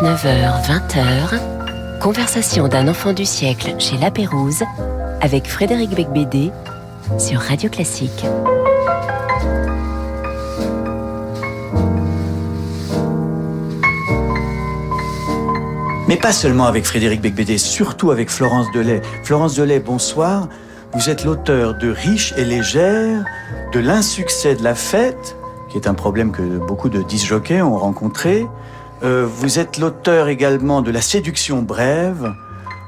19h, 20h, conversation d'un enfant du siècle chez La Pérouse avec Frédéric Becbédé sur Radio Classique. Mais pas seulement avec Frédéric Becbédé, surtout avec Florence Delay. Florence Delay, bonsoir. Vous êtes l'auteur de Riche et légère, de l'insuccès de la fête, qui est un problème que beaucoup de disjockeys ont rencontré. Euh, vous êtes l'auteur également de La séduction brève,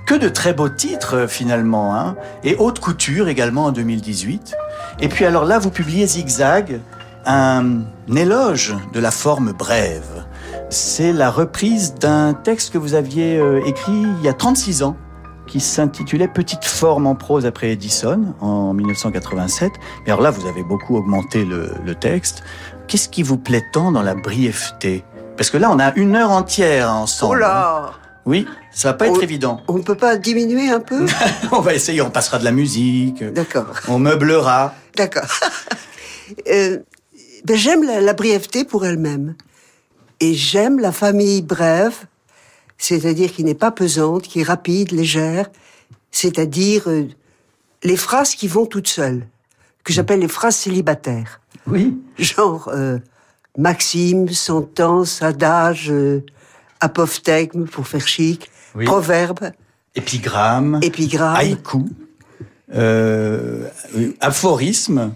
que de très beaux titres finalement, hein, et Haute couture également en 2018. Et puis alors là, vous publiez Zigzag, un éloge de la forme brève. C'est la reprise d'un texte que vous aviez euh, écrit il y a 36 ans, qui s'intitulait Petite forme en prose après Edison en 1987. Mais alors là, vous avez beaucoup augmenté le, le texte. Qu'est-ce qui vous plaît tant dans la brièveté? Parce que là, on a une heure entière ensemble. Oh là Oui, ça va pas être évident. On ne peut pas diminuer un peu? On va essayer, on passera de la musique, D'accord, on meublera. d'accord. Euh, ben, j'aime la, la brièveté pour elle-même. Et j'aime la famille brève, c'est-à-dire qui n'est pas pesante, qui est rapide, légère, c'est-à-dire euh, les phrases qui vont toutes seules, que j'appelle les phrases célibataires. Oui. Genre euh, maxime, sentence, adage, euh, apophthegme pour faire chic, Oui. proverbe, Épigramme, épigramme. haïku, euh, aphorisme.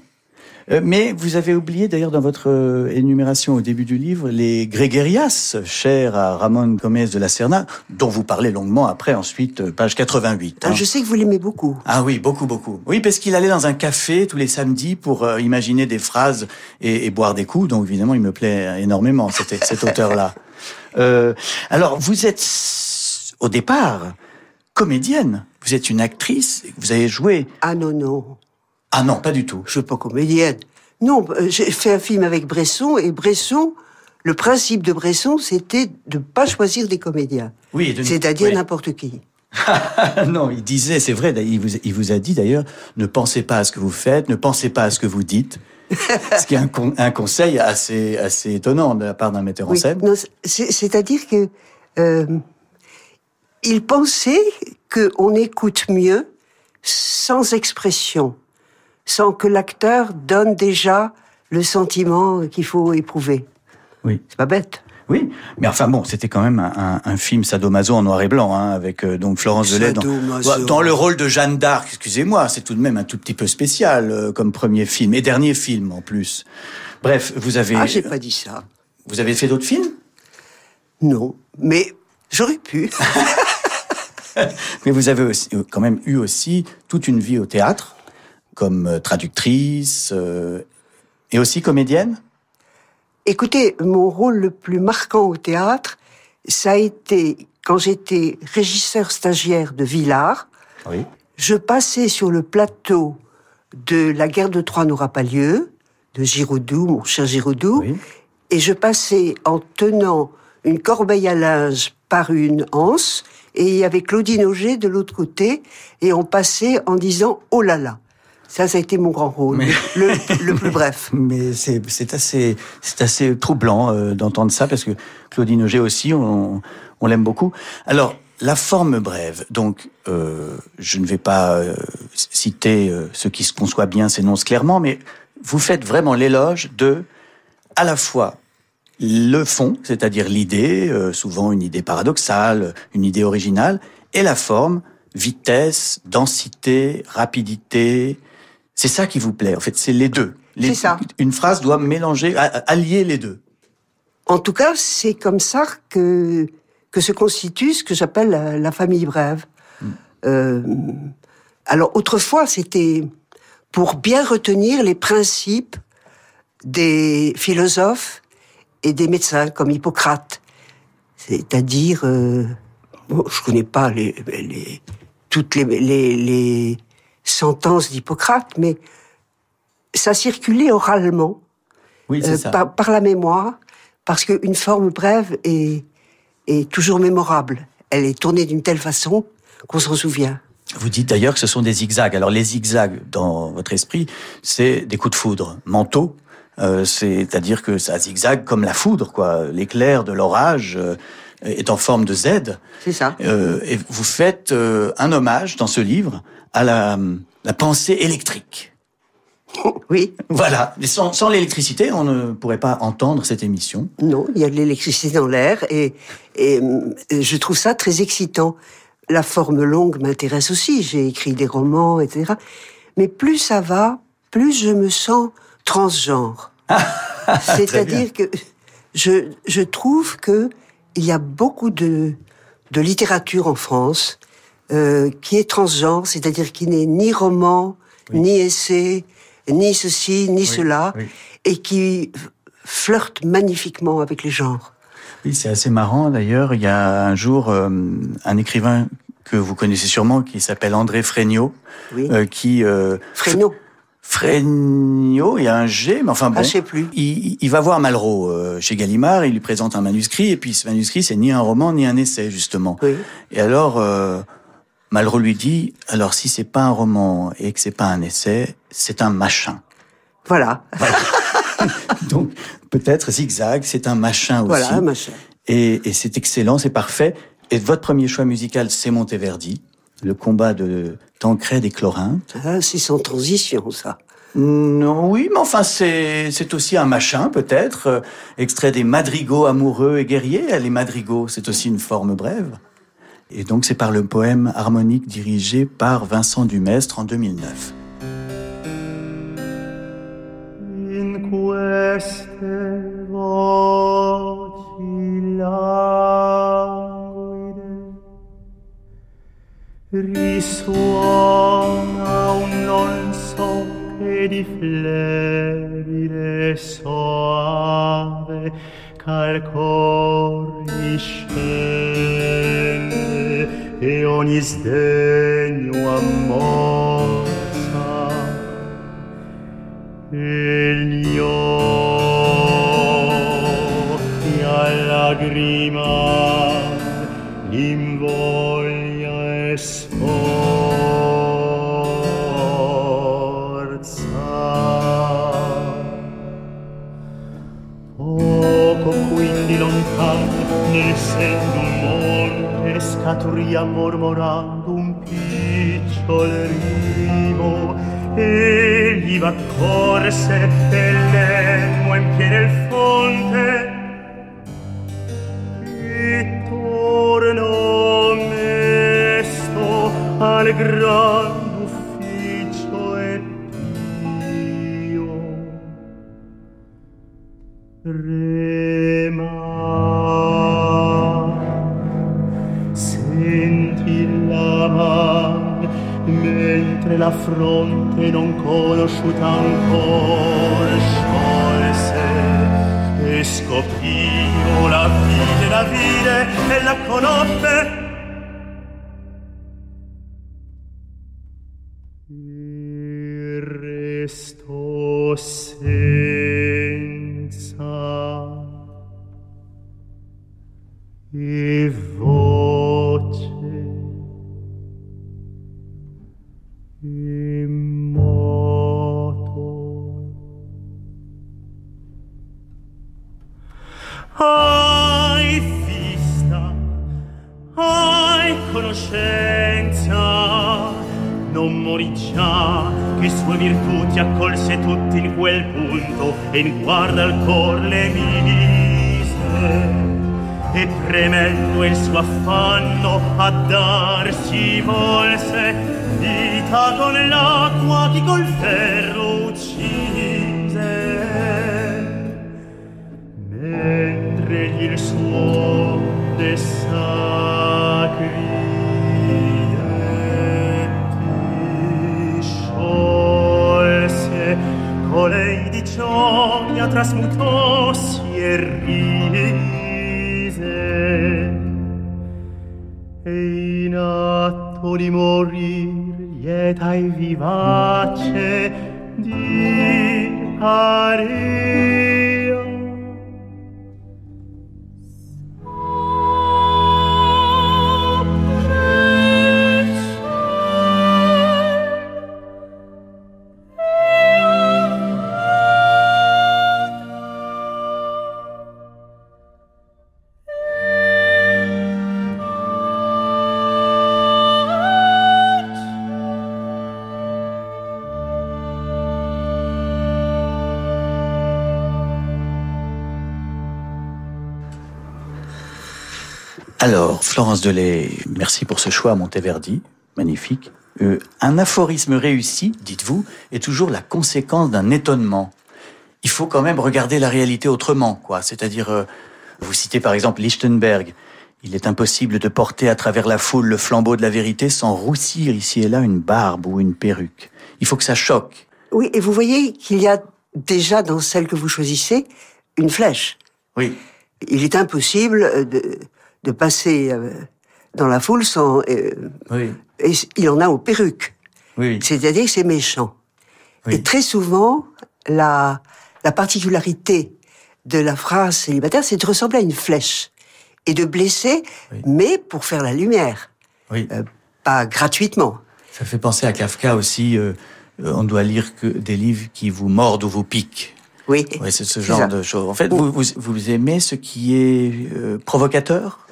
Euh, Mais vous avez oublié d'ailleurs dans votre euh, énumération au début du livre les grégérias, chers à Ramon Gomez de la Serna, dont vous parlez longuement après, ensuite, euh, page 88. Ah, hein. je sais que vous l'aimez beaucoup. Ah oui, beaucoup, beaucoup. Oui, parce qu'il allait dans un café tous les samedis pour euh, imaginer des phrases et, et boire des coups. Donc évidemment, il me plaît énormément, cet, cet auteur-là. Euh, alors, vous êtes, au départ, comédienne. Vous êtes une actrice. Vous avez joué. Ah non, non, Ah non, pas du tout. je suis pas comédienne. Non, euh, j'ai fait un film avec Bresson, et Bresson, le principe de Bresson, c'était de pas choisir des comédiens. Oui, de- C'est-à-dire oui. n'importe qui. non, il disait, c'est vrai, il vous, il vous a dit d'ailleurs, ne pensez pas à ce que vous faites, ne pensez pas à ce que vous dites. ce qui est un, con- un conseil assez, assez étonnant de la part d'un metteur en scène. C'est-à-dire que euh, il pensait qu'on écoute mieux sans expression, sans que l'acteur donne déjà le sentiment qu'il faut éprouver. Oui. C'est pas bête. Oui, mais enfin bon, c'était quand même un, un- un film sadomaso en noir et blanc, hein, avec euh, donc Florence Delay dans, Sadomaso. dans le rôle de Jeanne d'Arc. Excusez-moi, c'est tout de même un tout petit peu spécial euh, comme premier film et dernier film en plus. Bref, vous avez Ah, j'ai pas dit ça. vous avez fait d'autres films, Non, mais j'aurais pu. mais vous avez aussi, euh, quand même eu aussi toute une vie au théâtre, comme euh, traductrice euh, et aussi comédienne. Écoutez, mon rôle le plus marquant au théâtre, ça a été quand j'étais régisseur stagiaire de Villars. Oui. Je passais sur le plateau de La guerre de Troie n'aura pas lieu, de Giraudoux, mon cher Giraudoux, Oui. et je passais en tenant une corbeille à linge par une anse, et il y avait Claudine Auger de l'autre côté, et on passait en disant « Oh là là !» Ça, ça a été mon grand rôle, Mais- le, le plus bref. Mais c'est assez assez troublant euh, d'entendre ça parce que Claudine Auger aussi on, on l'aime beaucoup. Alors la forme brève. Donc euh, je ne vais pas euh, citer euh, ce qui se conçoit bien s'énonce clairement, mais vous faites vraiment l'éloge de à la fois le fond, c'est-à-dire l'idée, euh, souvent une idée paradoxale, une idée originale, et la forme, vitesse, densité, rapidité. C'est ça qui vous plaît. En fait, c'est les deux. Les- C'est ça. Une phrase doit mélanger, allier les deux. En tout cas, c'est comme ça que, que se constitue ce que j'appelle la, la famille brève. Euh, alors, autrefois, c'était pour bien retenir les principes des philosophes et des médecins comme Hippocrate. C'est-à-dire, euh, bon, je connais pas les, les, toutes les, les, les sentences d'Hippocrate, mais ça circulait oralement Oui, euh, ça. par, par la mémoire, parce qu'une forme brève est, est toujours mémorable. Elle est tournée d'une telle façon qu'on s'en souvient. Vous dites d'ailleurs que ce sont des zigzags. Alors les zigzags dans votre esprit, c'est des coups de foudre mentaux Euh, C'est-à-dire que ça zigzague comme la foudre, quoi. L'éclair de l'orage euh, est en forme de Z. C'est ça. Euh, et vous faites euh, un hommage dans ce livre à la, la pensée électrique. Oui. Voilà. Mais sans, sans l'électricité, on ne pourrait pas entendre cette émission. Non, il y a de l'électricité dans l'air et, et euh, je trouve ça très excitant. La forme longue m'intéresse aussi. J'ai écrit des romans, etc. Mais plus ça va, plus je me sens transgenre. C'est-à-dire que je, je trouve que il y a beaucoup de, de littérature en France euh, qui est transgenre, c'est-à-dire qui n'est ni roman, ni essai, ni ceci, ni cela, oui. et qui flirte magnifiquement avec les genres. Oui, c'est assez marrant d'ailleurs. Il y a un jour euh, un écrivain que vous connaissez sûrement qui s'appelle André Fregnaud, euh, qui euh, Fresno. Fregnaud, il y a un G, mais enfin bon. Ah, je sais plus. Il, il va voir Malraux euh, chez Gallimard, il lui présente un manuscrit, et puis ce manuscrit, c'est ni un roman ni un essai, justement. Oui. Et alors, euh, Malraux lui dit, alors si c'est pas un roman et que c'est pas un essai, c'est un machin. Voilà. Donc, peut-être Zigzag, c'est un machin aussi. Voilà, machin. Et, et c'est excellent, c'est parfait. Et votre premier choix musical, c'est Monteverdi, le combat de Tancred et Chlorinthe. Ah, c'est sans transition, ça. Non, oui, mais enfin, c'est, c'est aussi un machin, peut-être. euh, extrait des madrigaux amoureux et guerriers. Les madrigaux, c'est aussi une forme brève. Et donc, c'est par le poème harmonique dirigé par Vincent Dumestre en 2009. in queste risuona un non so che di flebile soave calcori riscende e ogni sdegno ammozza e patria mormorando un picciol rimo. Egli v'accorse e l'elmo empiene il fonte. E tornò mesto al gran Re fronte non conosciuta ancora sciolse e scoprì la vide la vide e la conobbe. guarda al cor le mise e premendo il suo affanno a darsi voi Alors, Florence Delay, merci pour ce choix Monteverdi, magnifique. Euh, un aphorisme réussi, dites-vous, est toujours la conséquence d'un étonnement. Il faut quand même regarder la réalité autrement, quoi. C'est-à-dire, euh, vous citez par exemple Lichtenberg. Il est impossible de porter à travers la foule le flambeau de la vérité sans roussir ici et là une barbe ou une perruque. Il faut que ça choque. Oui, et vous voyez qu'il y a déjà dans celle que vous choisissez une flèche. Oui. Il est impossible de, de passer euh, dans la foule sans. Euh, Oui. et il en a aux perruques. Oui. C'est-à-dire que c'est méchant. Oui. Et très souvent, la, la particularité de la phrase célibataire, c'est de ressembler à une flèche et de blesser, Oui. mais pour faire la lumière, Oui. euh, pas gratuitement. Ça fait penser à Kafka aussi. euh, on doit lire que des livres qui vous mordent ou vous piquent. Oui. C'est ce genre ça. de choses. En fait, vous, vous, vous aimez ce qui est euh, provocateur?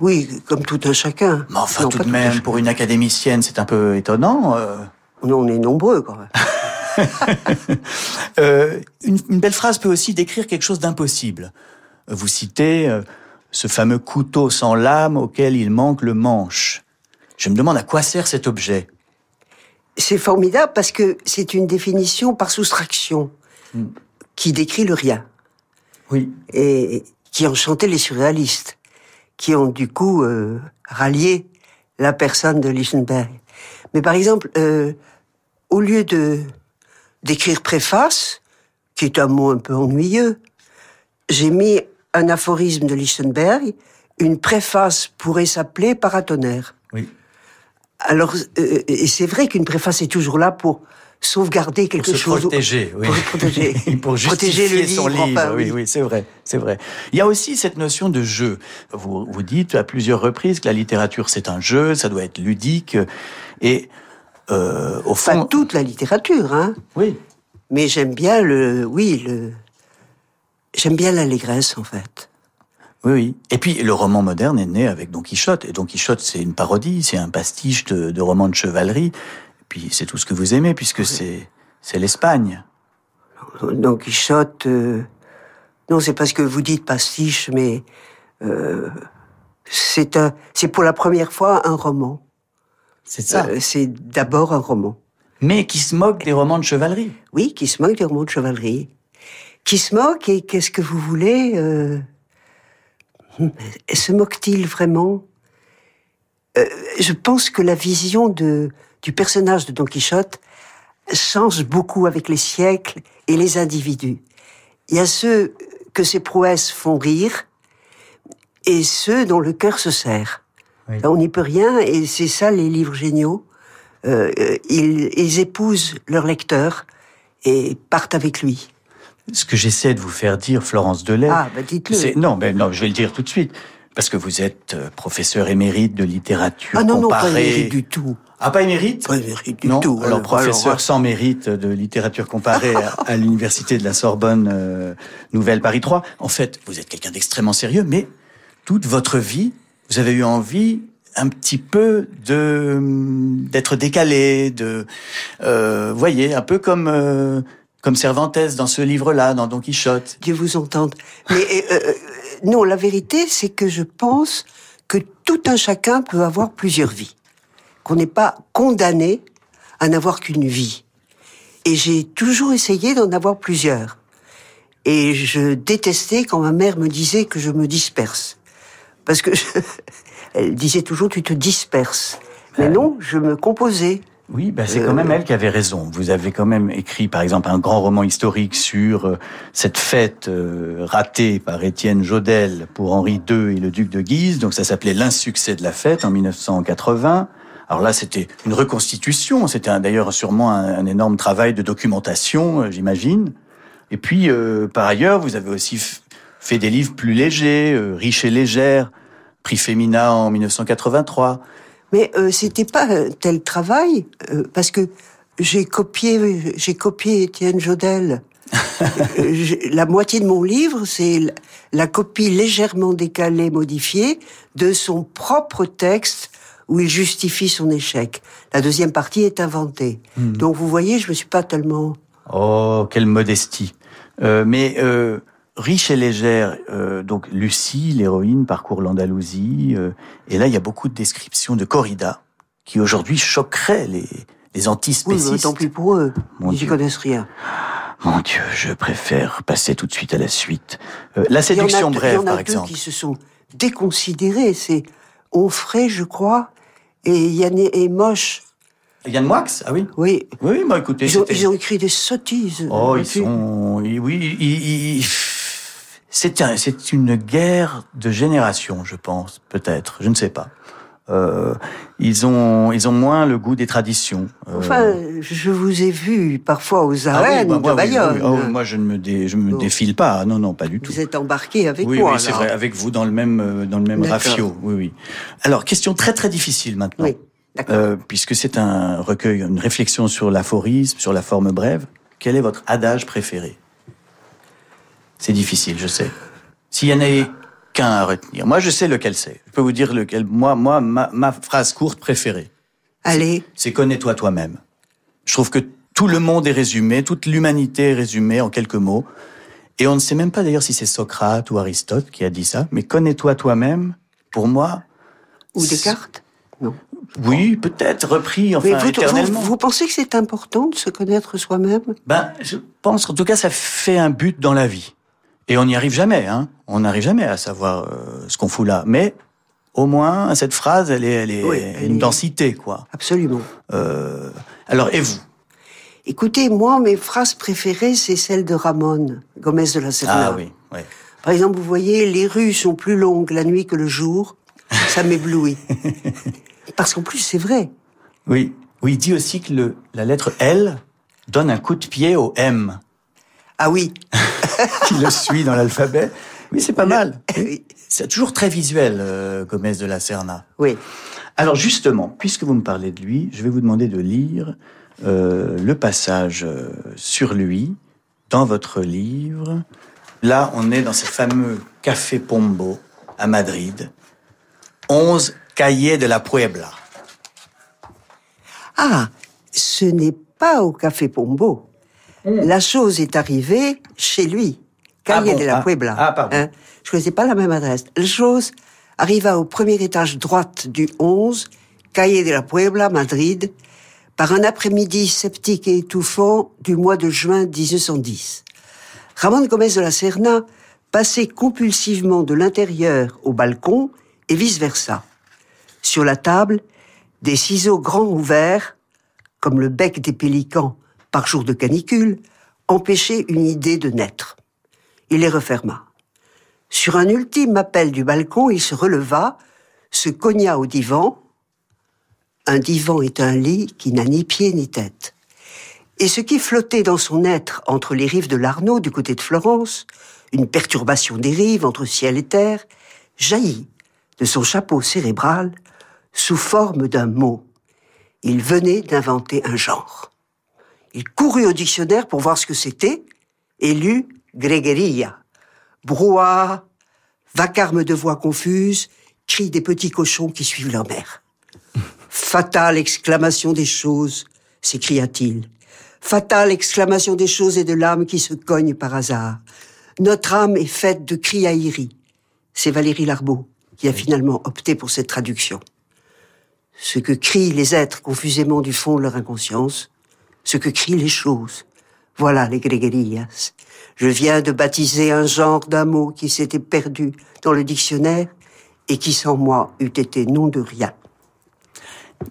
Oui, comme tout un chacun. Mais enfin, Non, tout de même, pour une académicienne, c'est un peu étonnant. euh. Non, on est nombreux quand même. Euh, une, une belle phrase peut aussi décrire quelque chose d'impossible. Vous citez euh, ce fameux couteau sans lame auquel il manque le manche. Je me demande à quoi sert cet objet. C'est formidable parce que c'est une définition par soustraction Hmm. qui décrit le rien Oui. et qui enchantait les surréalistes, qui ont du coup euh, rallié la personne de Lichtenberg. Mais par exemple, euh, au lieu de d'écrire préface, qui est un mot un peu ennuyeux, j'ai mis un aphorisme de Lichtenberg. Une préface pourrait s'appeler paratonnerre. Oui. Alors, euh, et c'est vrai qu'une préface est toujours là pour sauvegarder quelque Pour se chose. protéger, oui. Pour se protéger. pour Protéger justifier le son livre, livre. enfin, oui, oui. oui, c'est vrai, c'est vrai. Il y a aussi cette notion de jeu. Vous, vous dites à plusieurs reprises que la littérature c'est un jeu, ça doit être ludique, et euh, au Pas fond, toute la littérature, hein. oui, Mais j'aime bien le, oui, le, j'aime bien l'allégresse, en fait. oui, oui. Et puis le roman moderne est né avec Don Quichotte, et Don Quichotte c'est une parodie, c'est un pastiche de, de roman de chevalerie. Puis c'est tout ce que vous aimez puisque c'est c'est l'Espagne. Don Quichotte, euh, non, c'est parce que vous dites pastiche, mais euh, c'est un, c'est pour la première fois un roman. C'est ça. Euh, c'est d'abord un roman. Mais qui se moque des romans de chevalerie. Oui, qui se moque des romans de chevalerie. Qui se moque et qu'est-ce que vous voulez euh, Se moque-t-il vraiment? Je pense que la vision de, du personnage de Don Quichotte change beaucoup avec les siècles et les individus. Il y a ceux que ses prouesses font rire et ceux dont le cœur se serre. Oui. On n'y peut rien et c'est ça les livres géniaux. Euh, euh, ils, ils épousent leur lecteur et partent avec lui. Ce que j'essaie de vous faire dire, Florence Delay, Ah, bah dites-le. c'est non, ben non, je vais le dire tout de suite, parce que vous êtes euh, professeur émérite de littérature Ah non, non, pas émérite du tout. Ah, pas émérite? Pas émérite du non, tout. alors professeur alors, sans mérite de littérature comparée à, l'université de la Sorbonne euh, Nouvelle Paris 3. En fait, vous êtes quelqu'un d'extrêmement sérieux, mais toute votre vie, vous avez eu envie un petit peu de d'être décalé, de euh, voyez, un peu comme euh, comme Cervantes dans ce livre-là, dans Don Quichotte. Dieu vous entende. Mais euh, euh, non, la vérité, c'est que je pense que tout un chacun peut avoir plusieurs vies. Qu'on n'est pas condamné à n'avoir qu'une vie. Et j'ai toujours essayé d'en avoir plusieurs. Et je détestais quand ma mère me disait que je me disperse. Parce que je- elle disait toujours tu te disperses. Mais non, je me composais. Oui, bah c'est quand même elle qui avait raison. Vous avez quand même écrit, par exemple, un grand roman historique sur euh, cette fête euh, ratée par Étienne Jodel pour Henri II et le duc de Guise. Donc ça s'appelait L'insuccès de la fête en 1980. Alors là, c'était une reconstitution. C'était d'ailleurs sûrement un, un énorme travail de documentation, euh, j'imagine. Et puis, euh, par ailleurs, vous avez aussi fait des livres plus légers, euh, riches et légères. Prix Femina en 1983. Mais euh, c'était pas un tel travail euh, parce que j'ai copié, j'ai copié Étienne Jodel. Euh, la moitié de mon livre, c'est la, la copie légèrement décalée, modifiée de son propre texte où il justifie son échec. La deuxième partie est inventée. Donc vous voyez, je me suis pas tellement. Oh, quelle modestie. Euh, mais euh, riche et légère, euh, donc Lucie, l'héroïne, parcourt l'Andalousie, euh, et là il y a beaucoup de descriptions de corrida qui aujourd'hui choqueraient les, les Oui, antispécistes. mais tant pis pour eux. Mon Ils n'y connaissent rien. Mon Dieu, je préfère passer tout de suite à la suite. Euh, la Il y en a séduction deux- brève, il y en a par deux exemple. qui se sont déconsidérés. C'est Onfray, je crois, et Yann et Moche. Yann Moix Ah oui Oui. Oui, moi écoutez, Ils ont, ils ont écrit des sottises. Oh, ils là-dessus. sont... ils- Oui, ils- ils- ils- c'est un, c'est une guerre de génération, je pense, peut-être, je ne sais pas. Euh, ils ont, ils ont moins le goût des traditions. Euh, Enfin, je vous ai vu parfois aux ah oui, arènes bah, de Bayonne. oui, oui. Oh, moi, je ne me, dé- je me défile pas. Non, non, pas du tout. Vous êtes embarqué avec moi. oui, c'est vrai, avec vous dans le même, euh, dans le même rafio. Oui, oui. Alors, question très très difficile maintenant. Oui, d'accord. Euh, puisque c'est un recueil, une réflexion sur l'aphorisme, sur la forme brève. Quel est votre adage préféré? C'est difficile, je sais. S'il y en avait qu'un à retenir, moi je sais lequel c'est. Je peux vous dire lequel. Moi, moi, ma, ma phrase courte préférée, Allez, c'est connais-toi toi-même. Je trouve que tout le monde est résumé, toute l'humanité est résumée en quelques mots. Et on ne sait même pas d'ailleurs si c'est Socrate ou Aristote qui a dit ça, mais connais-toi toi-même, pour moi, ou Descartes? Non. oui, peut-être repris enfin Mais vous, vous, éternellement. vous pensez que c'est important de se connaître soi-même? Ben, je pense qu'en tout cas, ça fait un but dans la vie. Et on n'y arrive jamais, hein. On n'arrive jamais à savoir euh, ce qu'on fout là. Mais au moins, cette phrase, elle est, elle est Oui, elle une est- densité, quoi. Absolument. Euh, alors, et vous? Écoutez, moi, mes phrases préférées, c'est celle de Ramon Gomez de la Serna. Ah oui, oui. Par exemple, vous voyez, les rues sont plus longues la nuit que le jour. Ça m'éblouit. Parce qu'en plus, c'est vrai. Oui, oui, il dit aussi que le, la lettre L donne un coup de pied au M Ah oui. qui le suit dans l'alphabet. Oui, c'est pas mal. C'est toujours très visuel, euh, Gomez de la Serna. Oui. Alors justement, puisque vous me parlez de lui, je vais vous demander de lire euh, le passage euh, sur lui dans votre livre. Là, on est dans ce fameux Café Pombo à Madrid. 11 cahiers de la Puebla. Ah, ce n'est pas au Café Pombo. La chose est arrivée chez lui, Calle. Ah bon, de la ah, Puebla. ah, pardon. Hein, je connaissais pas la même adresse. La chose arriva au premier étage droite du 11, Calle de la Puebla, Madrid, par un après-midi sceptique et étouffant du mois de juin 1910. Ramon Gomez de la Serna passait compulsivement de l'intérieur au balcon et vice-versa. Sur la table, des ciseaux grands ouverts, comme le bec des pélicans par jour de canicule, empêchaient une idée de naître. Il les referma. Sur un ultime appel du balcon, il se releva, se cogna au divan. Un divan est un lit qui n'a ni pied ni tête. Et ce qui flottait dans son être entre les rives de l'Arnaud du côté de Florence, une perturbation des rives entre ciel et terre, jaillit de son chapeau cérébral sous forme d'un mot. Il venait d'inventer un genre. Il courut au dictionnaire pour voir ce que c'était et lut Grégueria. Brouhaha, vacarme de voix confuses, cris des petits cochons qui suivent leur mère. Fatale exclamation des choses, s'écria-t-il. Fatale exclamation des choses et de l'âme qui se cognent par hasard. Notre âme est faite de criaillerie. C'est Valérie Larbeau qui a finalement opté pour cette traduction. Ce que crient les êtres confusément du fond de leur inconscience, ce que crient les choses. Voilà les gréguerillas. Je viens de baptiser un genre d'un mot qui s'était perdu dans le dictionnaire et qui sans moi eût été nom de rien.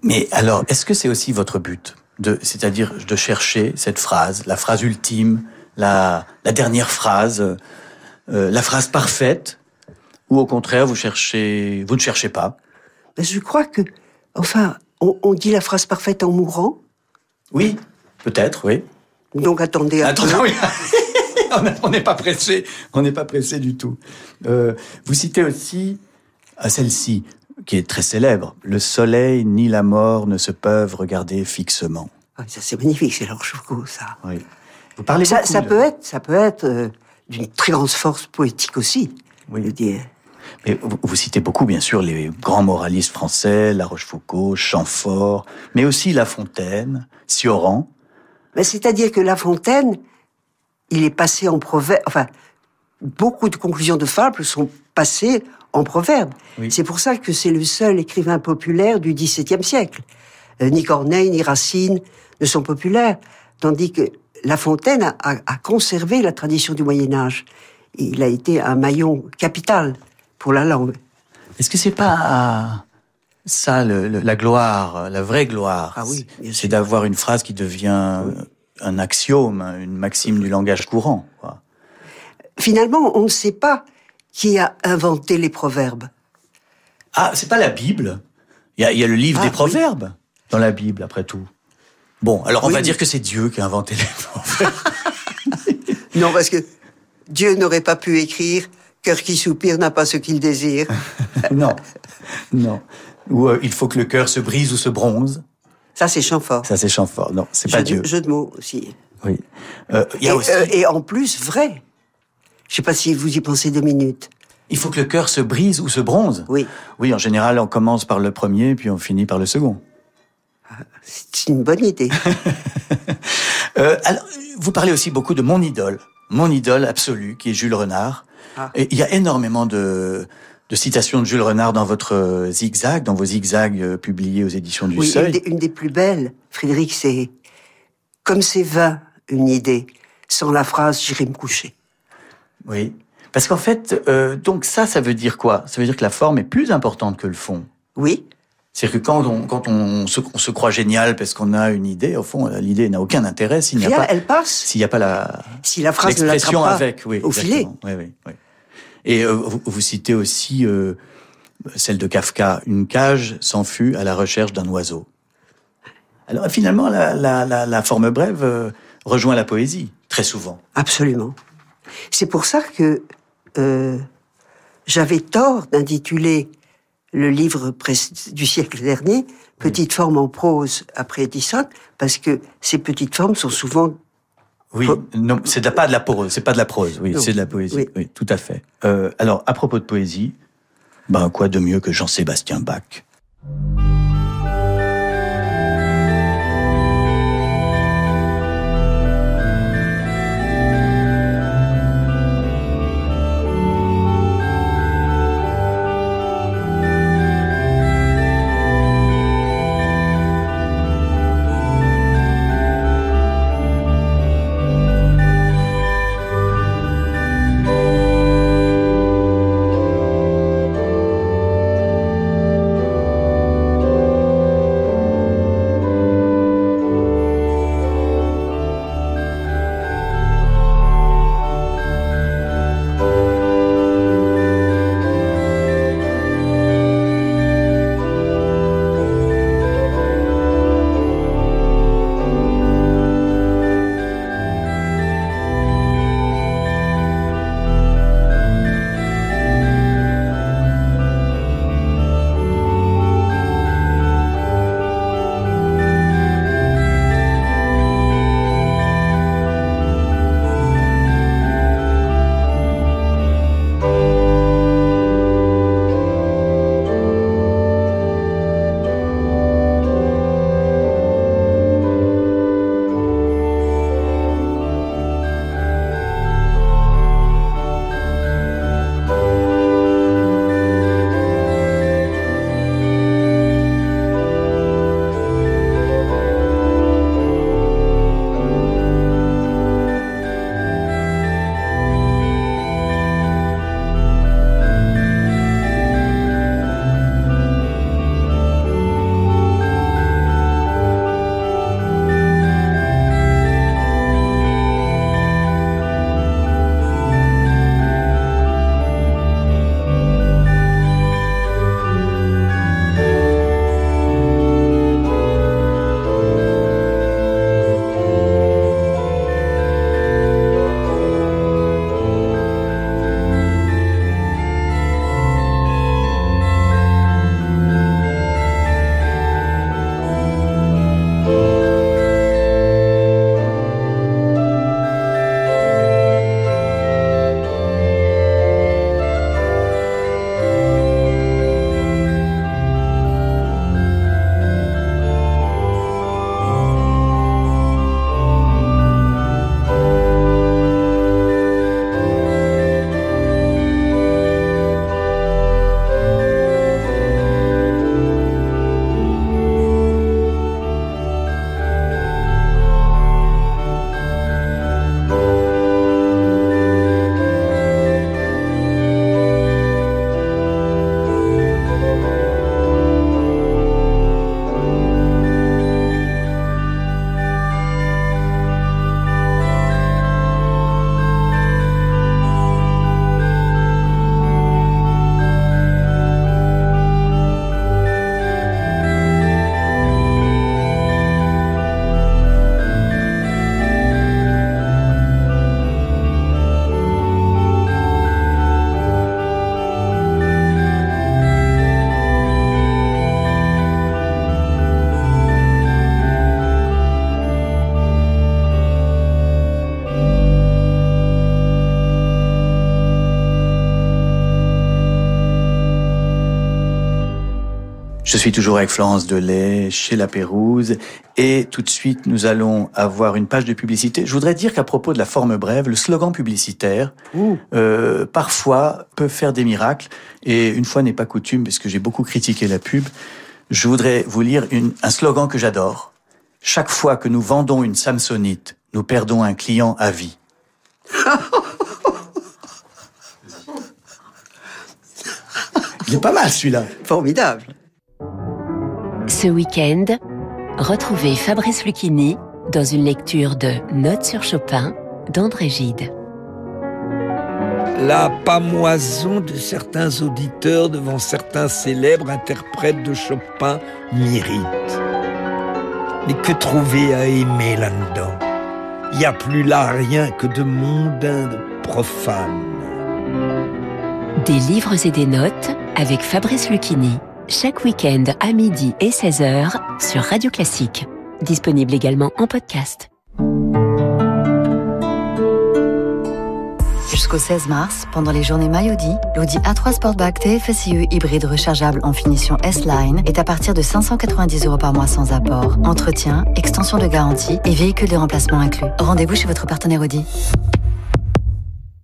Mais alors, est-ce que c'est aussi votre but de, c'est-à-dire de chercher cette phrase, la phrase ultime, la, la dernière phrase, euh, la phrase parfaite, ou au contraire vous cherchez, vous ne cherchez pas? Ben, Je crois que, enfin, on, on dit la phrase parfaite en mourant, Oui, peut-être, oui. donc attendez un Attends, peu. oui. On n'est pas pressé, on n'est pas pressé du tout. Euh, vous citez aussi à celle-ci, qui est très célèbre, le soleil ni la mort ne se peuvent regarder fixement. Ah, ça c'est magnifique, c'est leur Foucault, ça. Oui. Vous parlez Ça, beaucoup ça peut être, ça peut être euh, d'une très grande force poétique aussi. Oui. Je dire. Mais vous, vous citez beaucoup, bien sûr, les grands moralistes français, La Rochefoucauld, Chamfort, mais aussi La Fontaine, Sioran. Ben, C'est-à-dire que La Fontaine, il est passé en proverbe, enfin, beaucoup de conclusions de fables sont passées en proverbes. Oui. C'est pour ça que c'est le seul écrivain populaire du XVIIe siècle. Euh, ni Corneille ni Racine ne sont populaires, tandis que La Fontaine a, a- a conservé la tradition du Moyen Âge. Il a été un maillon capital pour la langue. Est-ce que c'est pas ça le- le- la gloire, la vraie gloire Ah oui, C'est d'avoir une phrase qui devient un axiome, une maxime du langage courant. quoi. Finalement, on ne sait pas qui a inventé les proverbes. Ah, c'est pas la Bible Il y a, il y a le livre Ah, des oui. proverbes dans la Bible, après tout. Bon, alors on va dire que c'est Dieu qui a inventé les proverbes. Non, parce que Dieu n'aurait pas pu écrire Cœur qui soupire n'a pas ce qu'il désire. non, non. Ou euh, il faut que le cœur se brise ou se bronze. Ça, c'est Chamfort. Ça, c'est Chamfort. Non, c'est pas Dieu. jeu de mots aussi. Oui. Euh, y Et, a aussi. euh, et en plus, vrai. Je sais pas si vous y pensez deux minutes. Il faut que le cœur se brise ou se bronze. Oui. Oui, en général, on commence par le premier, puis on finit par le second. C'est une bonne idée. Euh, alors, vous parlez aussi beaucoup de mon idole, mon idole absolue, qui est Jules Renard. Ah. Et il y a énormément de, de citations de Jules Renard dans votre euh, zigzag, dans vos zigzags euh, publiés aux éditions du oui, une Seuil. des, une des plus belles, Frédéric, c'est Comme c'est vain, une idée. Sans la phrase, j'irai me coucher. Oui. Parce qu'en fait, euh, donc ça, ça veut dire quoi? Ça veut dire que la forme est plus importante que le fond. Oui, C'est-à-dire que quand on, quand on se, on se croit génial parce qu'on a une idée, au fond, l'idée n'a aucun intérêt s'il n'y a pas, elle passe. s'il n'y a pas la, Si la phrase ne pas avec, oui, au filet. Oui, oui, oui. Et euh, vous, vous citez aussi euh, celle de Kafka, une cage s'enfuit à la recherche d'un oiseau. Alors finalement, la, la, la, la forme brève euh, rejoint la poésie très souvent. Absolument. C'est pour ça que j'avais tort d'intituler le livre du siècle dernier Petite forme en prose après Edison, parce que ces petites formes sont souvent Oui, Po- non, c'est pas de la prose, c'est pas de la prose, oui, c'est de la poésie, oui. Oui. tout à fait. Euh, alors, à propos de poésie, ben quoi de mieux que Jean-Sébastien Bach? Je suis toujours avec Florence Delay chez La Pérouse et tout de suite nous allons avoir une page de publicité. Je voudrais dire qu'à propos de la forme brève, le slogan publicitaire euh, parfois peut faire des miracles et une fois n'est pas coutume parce que j'ai beaucoup critiqué la pub. Je voudrais vous lire une, un slogan que j'adore. Chaque fois que nous vendons une Samsonite, nous perdons un client à vie. Il est pas mal celui-là. Formidable. Ce week-end, retrouvez Fabrice Lucchini dans une lecture de Notes sur Chopin d'André Gide. La pamoison de certains auditeurs devant certains célèbres interprètes de Chopin m'irrite. Mais que trouver à aimer là-dedans? Il n'y a plus là rien que de mondain, de profane. Des livres et des notes avec Fabrice Lucchini. Chaque week-end à midi et 16h sur Radio Classique. Disponible également en podcast. Jusqu'au 16 mars, pendant les journées Maillot-D, l'Audi A3 Sportback TFSIe hybride rechargeable en finition S-Line est à partir de 590 euros par mois sans apport. Entretien, extension de garantie et véhicule de remplacement inclus. Rendez-vous chez votre partenaire Audi.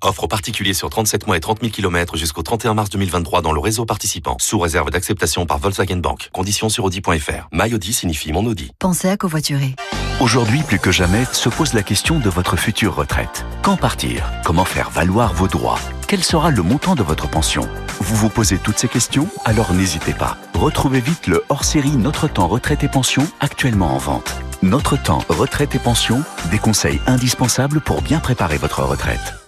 Offre aux particuliers sur 37 mois et 30 000 km jusqu'au 31 mars 2023 dans le réseau participant, sous réserve d'acceptation par Volkswagen Bank. Conditions sur Audi.fr. My Audi signifie mon Audi. Pensez à covoiturer. Aujourd'hui, plus que jamais, se pose la question de votre future retraite. Quand partir? Comment faire valoir vos droits? Quel sera le montant de votre pension? Vous vous posez toutes ces questions? Alors n'hésitez pas. Retrouvez vite le hors-série Notre temps retraite et pension actuellement en vente. Notre temps retraite et pension, des conseils indispensables pour bien préparer votre retraite.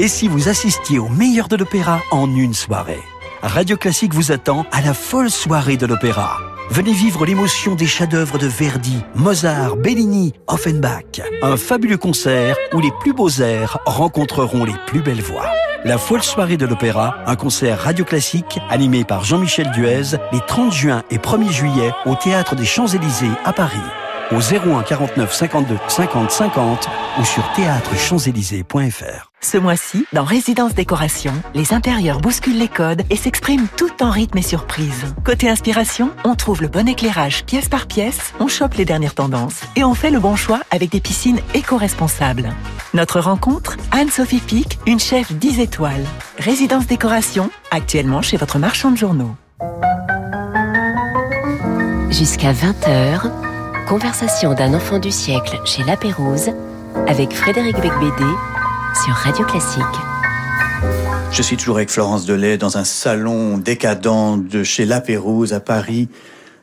Et si vous assistiez au meilleur de l'opéra en une soirée? Radio Classique vous attend à la folle soirée de l'opéra. Venez vivre l'émotion des chefs-d'œuvre de Verdi, Mozart, Bellini, Offenbach. Un fabuleux concert où les plus beaux airs rencontreront les plus belles voix. La folle soirée de l'opéra, un concert radio classique animé par Jean-Michel Duez les 30 juin et 1er juillet au Théâtre des Champs-Élysées à Paris. Au 01 49 52 50 50 ou sur théâtrechamps-élysées.fr. Ce mois-ci, dans Résidence Décoration, les intérieurs bousculent les codes et s'expriment tout en rythme et surprise. Côté inspiration, on trouve le bon éclairage pièce par pièce, on chope les dernières tendances et on fait le bon choix avec des piscines éco-responsables. Notre rencontre, Anne-Sophie Pic, une chef 10 étoiles. Résidence Décoration, actuellement chez votre marchand de journaux. Jusqu'à 20h, conversation d'un enfant du siècle chez La Pérouse avec Frédéric Becbédé sur Radio Classique. Je suis toujours avec Florence Delay dans un salon décadent de chez La Pérouse à Paris.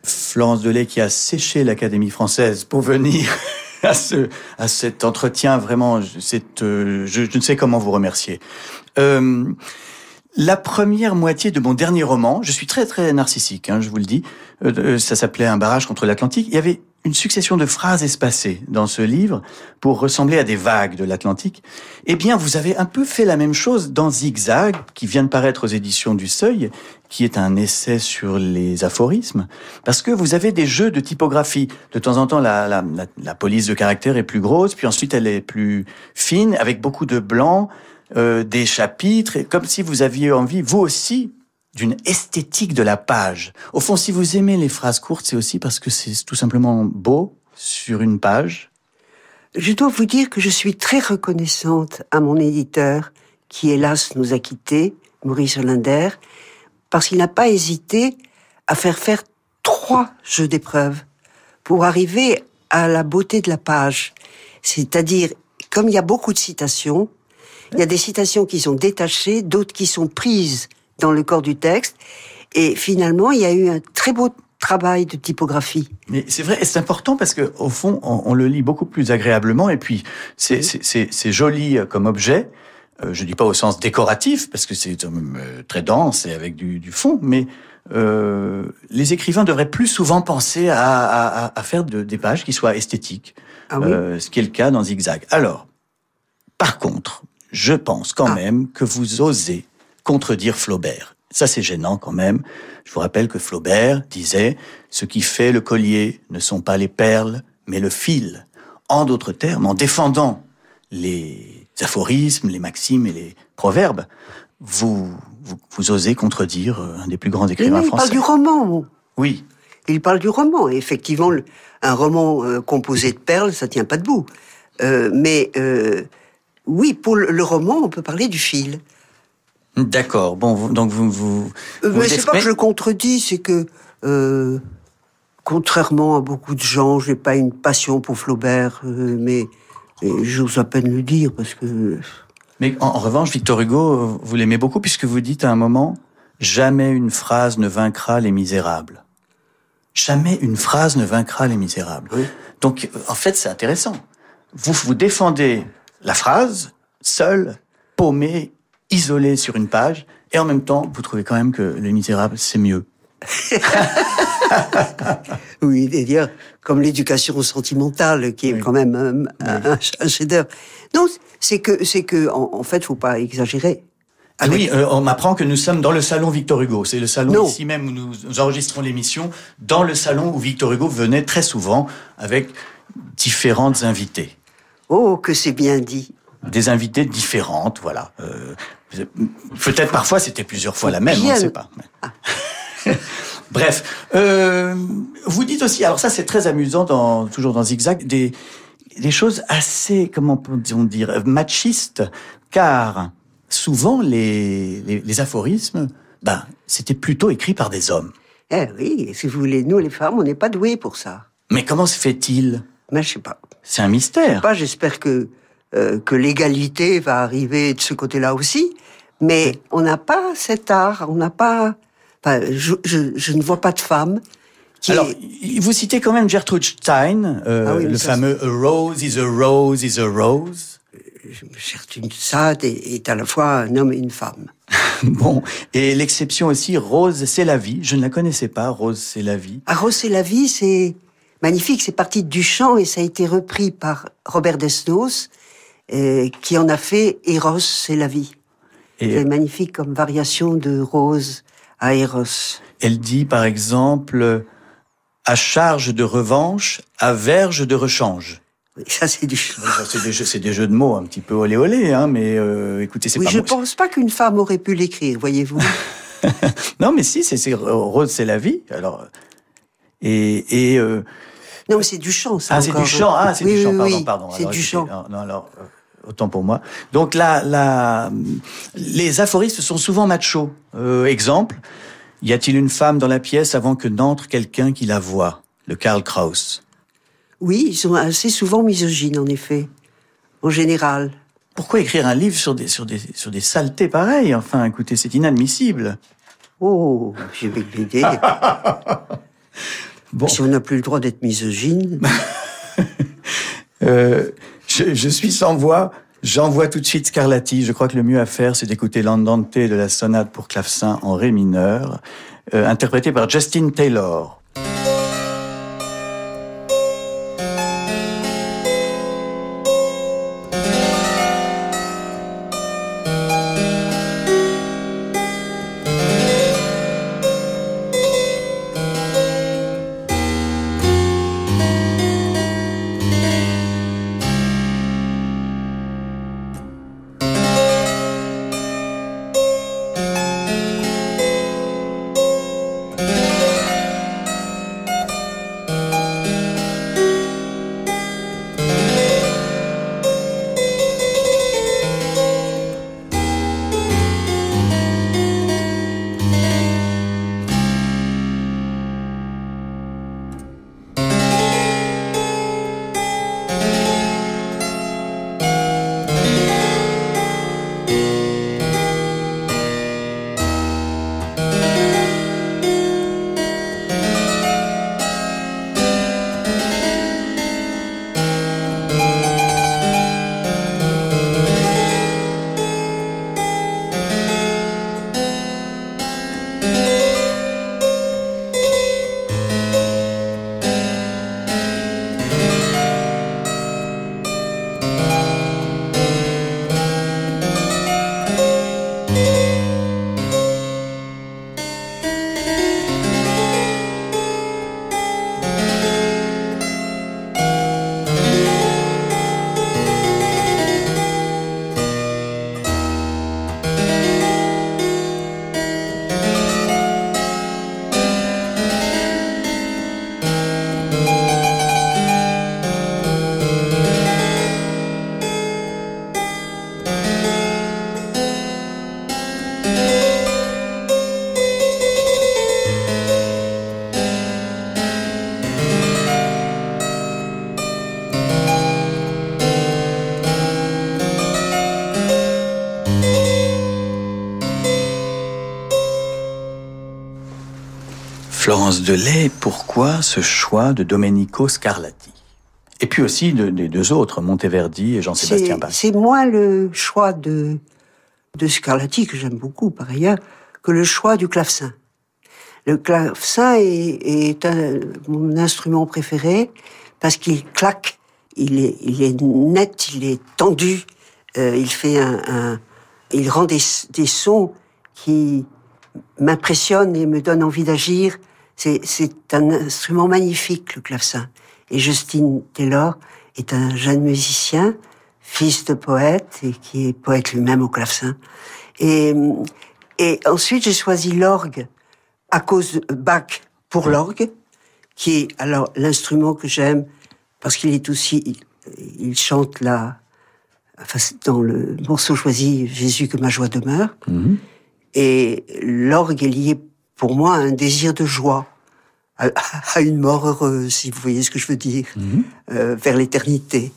Florence Delay qui a séché l'Académie française pour venir à, ce, à cet entretien. Vraiment, euh, je, je, ne sais comment vous remercier. Euh, la première moitié de mon dernier roman, je suis très très narcissique, hein, je vous le dis, euh, ça s'appelait Un barrage contre l'Atlantique. Il y avait une succession de phrases espacées dans ce livre pour ressembler à des vagues de l'Atlantique. Eh bien, vous avez un peu fait la même chose dans Zigzag, qui vient de paraître aux éditions du Seuil, qui est un essai sur les aphorismes, parce que vous avez des jeux de typographie. De temps en temps, la, la, la, police de caractère est plus grosse, puis ensuite elle est plus fine, avec beaucoup de blanc, euh, des chapitres, comme si vous aviez envie, vous aussi, d'une esthétique de la page. Au fond, si vous aimez les phrases courtes, c'est aussi parce que c'est tout simplement beau sur une page. Je dois vous dire que je suis très reconnaissante à mon éditeur, qui hélas nous a quittés, Maurice Hollander, parce qu'il n'a pas hésité à faire faire trois jeux d'épreuves pour arriver à la beauté de la page. C'est-à-dire, comme il y a beaucoup de citations, il y a des citations qui sont détachées, d'autres qui sont prises dans le corps du texte. Et finalement, il y a eu un très beau travail de typographie. Mais c'est vrai, c'est important parce que au fond, on, on, le lit beaucoup plus agréablement et puis c'est oui. joli comme objet. Euh, je dis pas au sens décoratif parce que c'est euh, très dense et avec du, du fond, mais euh, les écrivains devraient plus souvent penser à, à, à faire de, des pages qui soient esthétiques, ah oui euh, ce qui est le cas dans Zigzag. Alors, par contre, je pense quand ah. même que vous osez contredire Flaubert. Ça, c'est gênant quand même. Je vous rappelle que Flaubert disait Ce qui fait le collier ne sont pas les perles, mais le fil. En d'autres termes, en défendant les aphorismes, les maximes et les proverbes, vous, vous, vous osez contredire un des plus grands écrivains mais français. Il parle du roman. Oui. Il parle du roman. Et effectivement, un roman euh, composé de perles, ça tient pas debout. Euh, mais euh, oui, pour le roman, on peut parler du fil. D'accord. Bon, vous- donc vous vous. Euh, vous mais c'est pas que je contredis, c'est que euh, contrairement à beaucoup de gens, j'ai pas une passion pour Flaubert, euh, mais j'ose à peine le dire parce que Mais en, en revanche, Victor Hugo, vous l'aimez beaucoup puisque vous dites à un moment jamais une phrase ne vaincra les misérables. Jamais une phrase ne vaincra les misérables. Donc, euh, en fait, c'est intéressant. Vous vous défendez la phrase seule, paumée, isolée sur une page, et en même temps, vous trouvez quand même que les misérables, c'est mieux. oui, c'est-à-dire comme l'éducation sentimentale, qui est quand même un, un- un chef-d'œuvre. Non, c'est que c'est que en, en fait, faut pas exagérer. Ah Oui, euh, on m'apprend que nous sommes dans le salon Victor Hugo. C'est le salon Non. ici même où nous, nous enregistrons l'émission, dans le salon où Victor Hugo venait très souvent avec différentes invités. Oh, que c'est bien dit. Des invités différentes, voilà. Euh, Peut-être parfois c'était plusieurs fois la même, on ne sait pas. Bref, euh, vous dites aussi, alors ça c'est très amusant, dans, toujours dans Zigzag, des, des choses assez, comment peut-on dire, machistes, car souvent les, les, les aphorismes, ben, c'était plutôt écrit par des hommes. Eh oui, si vous voulez, nous les femmes, on n'est pas doués pour ça. Mais comment se fait-il? Mais je sais pas. C'est un mystère. Pas, j'espère que euh, que l'égalité va arriver de ce côté-là aussi. Mais on n'a pas cet art, on n'a pas. Enfin, je, je, je ne vois pas de femme qui Alors, est- vous citez quand même Gertrude Stein, euh, Ah oui, le ça, fameux A rose is a rose is a rose. Gertrude Sade est, est à la fois un homme et une femme. Bon, et l'exception aussi, Rose, c'est la vie. Je ne la connaissais pas, Rose, c'est la vie. Ah, Rose et la vie, c'est magnifique. C'est parti du chant et ça a été repris par Robert Desnos, euh, qui en a fait Eros, c'est la vie. C'est magnifique comme variation de Rose à Eros. elle dit, par exemple, à charge de revanche, à verge de rechange. Oui, ça c'est du C'est des, jeux- c'est des jeux de mots un petit peu olé olé, hein, mais euh, écoutez, c'est Oui, pas je moi- pense pas qu'une femme aurait pu l'écrire, voyez-vous. Non, mais si, c'est c'est- Rose, c'est la vie. Alors, et, et euh, Non, mais c'est du chant, ça. Ah, c'est du chant. Ah, c'est Oui, du chant. Pardon, pardon. C'est du chant. Non, non, alors, euh, autant pour moi. Donc là, là, les aphoristes sont souvent machos. Euh, exemple, y a-t-il une femme dans la pièce avant que n'entre quelqu'un qui la voit? Le Karl Kraus. Oui, ils sont assez souvent misogynes, en effet. En général. Pourquoi écrire un livre sur des, sur des, sur des saletés pareilles? Enfin, écoutez, c'est inadmissible. Oh, j'ai bien l'idée. Bon. Si on n'a plus le droit d'être misogyne. Euh, je, je suis sans voix. J'envoie tout de suite Scarlatti. Je crois que le mieux à faire, c'est d'écouter l'andante de la sonate pour clavecin en ré mineur, euh, interprétée par Justin Taylor. Florence Delay, pourquoi ce choix de Domenico Scarlatti? Et puis aussi de- des deux autres, Monteverdi et Jean-Sébastien Bach. c'est moins le choix de, de Scarlatti, que j'aime beaucoup par ailleurs, que le choix du clavecin. Le clavecin est, est un- mon instrument préféré parce qu'il claque, il est, il est net, il est tendu, euh, il fait un, un- il rend des, des sons qui m'impressionnent et me donnent envie d'agir. C'est, c'est un instrument magnifique, le clavecin. Et Justin Taylor est un jeune musicien, fils de poète et qui est poète lui-même au clavecin. Et, et ensuite, j'ai choisi l'orgue à cause de Bach pour l'orgue, qui est alors l'instrument que j'aime parce qu'il est aussi, il, il chante là, enfin, dans le morceau choisi, Jésus que ma joie demeure. Et l'orgue est lié pour moi un désir de joie, à, à une mort heureuse, si vous voyez ce que je veux dire, euh, vers l'éternité.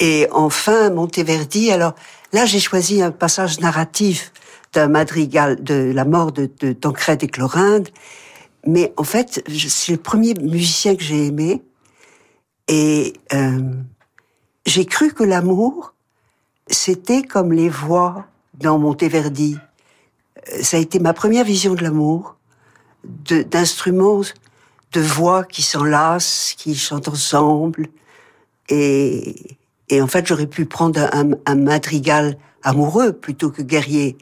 Et enfin, Monteverdi, alors là j'ai choisi un passage narratif d'un madrigal de la mort de, de et Chlorinde, mais en fait, c'est le premier musicien que j'ai aimé, et euh, j'ai cru que l'amour, c'était comme les voix dans Monteverdi. Ça a été ma première vision de l'amour, de- d'instruments, de voix qui s'enlacent, qui chantent ensemble. Et, et en fait, j'aurais pu prendre un, un madrigal amoureux plutôt que guerrier.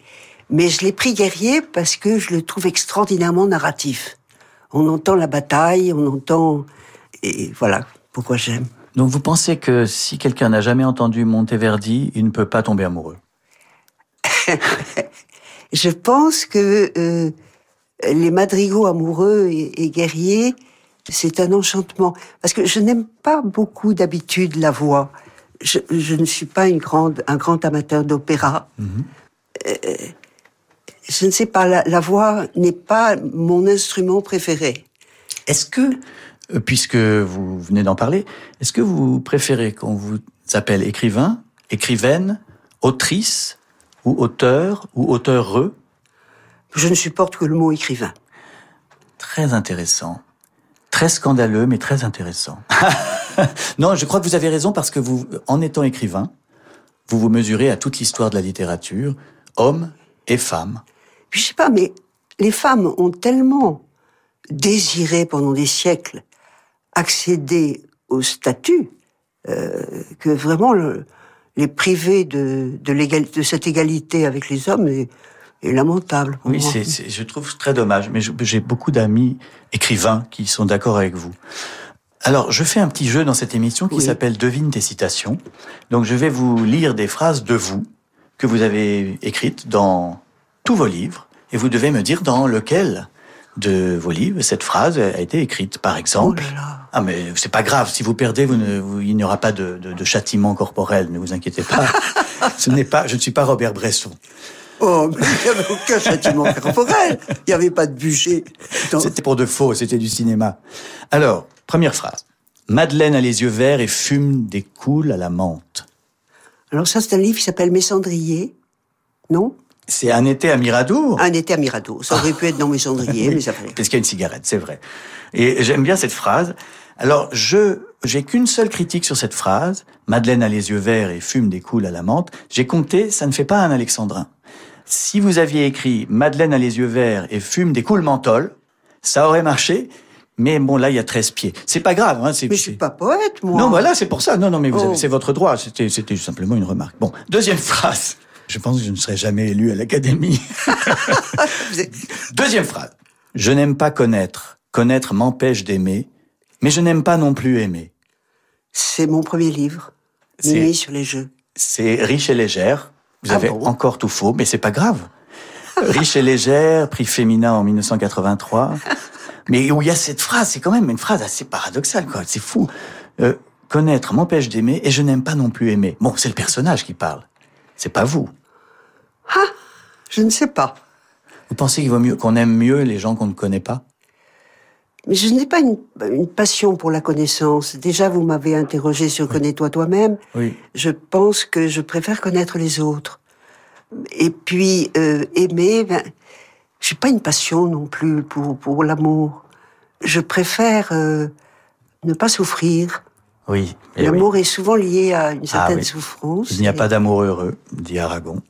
Mais je l'ai pris guerrier parce que je le trouve extraordinairement narratif. On entend la bataille, on entend... Et voilà pourquoi j'aime. Donc vous pensez que si quelqu'un n'a jamais entendu Monteverdi, il ne peut pas tomber amoureux? Je pense que euh, les madrigaux amoureux et, et guerriers, c'est un enchantement. Parce que je n'aime pas beaucoup d'habitude la voix. Je, je ne suis pas une grande, un grand amateur d'opéra. Euh, je ne sais pas, la, la voix n'est pas mon instrument préféré. Est-ce que, euh, puisque vous venez d'en parler, est-ce que vous préférez qu'on vous appelle écrivain, écrivaine, autrice, ou auteur, ou auteureux Je ne supporte que le mot écrivain. Très intéressant. Très scandaleux, mais très intéressant. non, je crois que vous avez raison parce que vous, en étant écrivain, vous vous mesurez à toute l'histoire de la littérature, hommes et femmes. Je sais pas, mais les femmes ont tellement désiré pendant des siècles accéder au statut euh, que vraiment le- les priver de, de, l'égal- de cette égalité avec les hommes est, est lamentable. pour Oui, moi. c'est, c'est- je trouve très dommage, mais je- j'ai beaucoup d'amis écrivains qui sont d'accord avec vous. Alors, je fais un petit jeu dans cette émission qui Oui. s'appelle Devine tes citations. Donc, je vais vous lire des phrases de vous que vous avez écrites dans tous vos livres, et vous devez me dire dans lequel de vos livres cette phrase a été écrite. Par Oh exemple, là là. Ah mais c'est pas grave, si vous perdez, vous ne, vous- il n'y aura pas de, de, de châtiment corporel, ne vous inquiétez pas. Ce n'est pas, je ne suis pas Robert Bresson. Oh, mais il n'y avait aucun châtiment corporel. Il n'y avait pas de dans- C'était pour de faux, c'était du cinéma. Alors, première phrase. Madeleine a les yeux verts et fume des coules à la menthe. Alors ça, c'est un livre qui s'appelle Mes cendriers. Non? C'est un été à Miradour. Un été à Mirabeau. Ça aurait pu être dans Mes cendriers, mais ça fallait. Parce qu'il y a une cigarette, c'est vrai. Et j'aime bien cette phrase. Alors, je j'ai qu'une seule critique sur cette phrase. Madeleine a les yeux verts et fume des coules à la menthe. J'ai compté, ça ne fait pas un alexandrin. Si vous aviez écrit Madeleine a les yeux verts et fume des coules menthol, ça aurait marché. Mais bon, là, il y a 13 pieds. C'est pas grave. Hein, c'est, Mais je suis pas poète, moi. Non, voilà, c'est pour ça. Non, non, mais vous Oh. avez, c'est votre droit. C'était, c'était simplement une remarque. Bon, deuxième phrase. Je pense que je ne serai jamais élu à l'académie. Deuxième phrase. Je n'aime pas connaître. Connaître m'empêche d'aimer. Mais je n'aime pas non plus aimer. C'est mon premier livre. C'est- Mimi sur les jeux. C'est riche et légère. Vous Ah avez bon encore tout faux, mais c'est pas grave. riche et légère, prix féminin en 1983. mais où il y a cette phrase, c'est quand même une phrase assez paradoxale, quoi. C'est fou. Euh, connaître m'empêche d'aimer et je n'aime pas non plus aimer. Bon, c'est le personnage qui parle. C'est pas vous. Je ne sais pas. Vous pensez qu'il vaut mieux qu'on aime mieux les gens qu'on ne connaît pas? Mais je n'ai pas une, une passion pour la connaissance. Déjà, vous m'avez interrogé sur Connais-toi toi-même. Oui. Je pense que je préfère connaître les autres. Et puis, euh, aimer, ben, j'ai pas une passion non plus pour, pour l'amour. Je préfère euh, ne pas souffrir. Oui. eh L'amour oui. est souvent lié à une certaine oui. souffrance. Il n'y a Et- pas d'amour heureux, dit Aragon.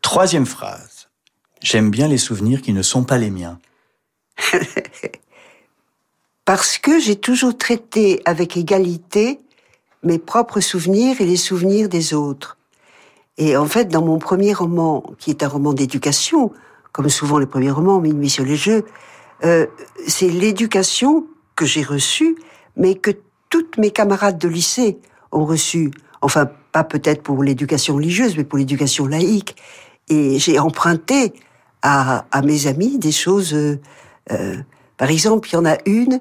Troisième phrase. J'aime bien les souvenirs qui ne sont pas les miens. Parce que j'ai toujours traité avec égalité mes propres souvenirs et les souvenirs des autres. Et en fait, dans mon premier roman, qui est un roman d'éducation, comme souvent les premiers romans, Minuit sur les jeux, euh, c'est l'éducation que j'ai reçue, mais que toutes mes camarades de lycée ont reçue. Enfin, pas peut-être pour l'éducation religieuse, mais pour l'éducation laïque. Et j'ai emprunté à, à mes amis des choses. euh, euh, par exemple, il y en a une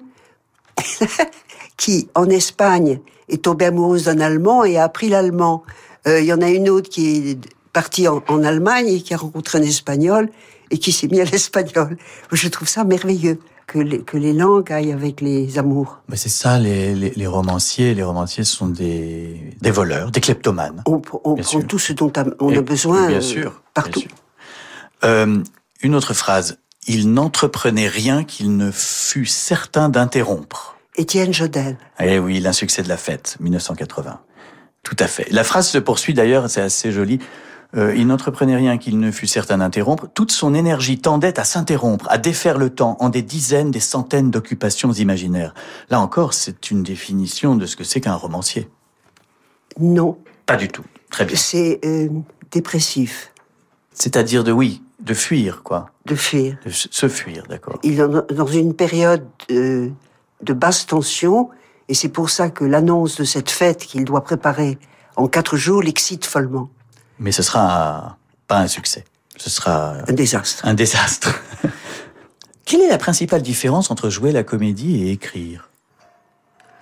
qui, en Espagne, est tombée amoureuse d'un Allemand et a appris l'allemand. Euh, Il y en a une autre qui est partie en, en Allemagne et qui a rencontré un Espagnol et qui s'est mis à l'espagnol. Je trouve ça merveilleux que les, que les langues aillent avec les amours. Mais c'est ça, les, les, les romanciers. Les romanciers sont des, des voleurs, des kleptomanes. On, prend sûr. tout ce dont a- on Et- a besoin bien euh, sûr, partout. bien sûr. Euh, une autre phrase. Il n'entreprenait rien qu'il ne fût certain d'interrompre. Étienne Jodel. Eh oui, l'insuccès de la fête, 1980. Tout à fait. La phrase se poursuit d'ailleurs, c'est assez joli. Euh, il n'entreprenait rien qu'il ne fût certain d'interrompre. Toute son énergie tendait à s'interrompre, à défaire le temps en des dizaines, des centaines d'occupations imaginaires. Là encore, c'est une définition de ce que c'est qu'un romancier. Non, Pas du tout. Très bien. c'est euh, dépressif C'est-à-dire de oui, de fuir, quoi. de fuir. De se fuir, d'accord. Il est dans- une période de basse tension, et c'est pour ça que l'annonce de cette fête qu'il doit préparer en quatre jours l'excite follement. Mais ce sera pas un succès. Ce sera Un désastre. un désastre. Quelle est la principale différence entre jouer la comédie et écrire?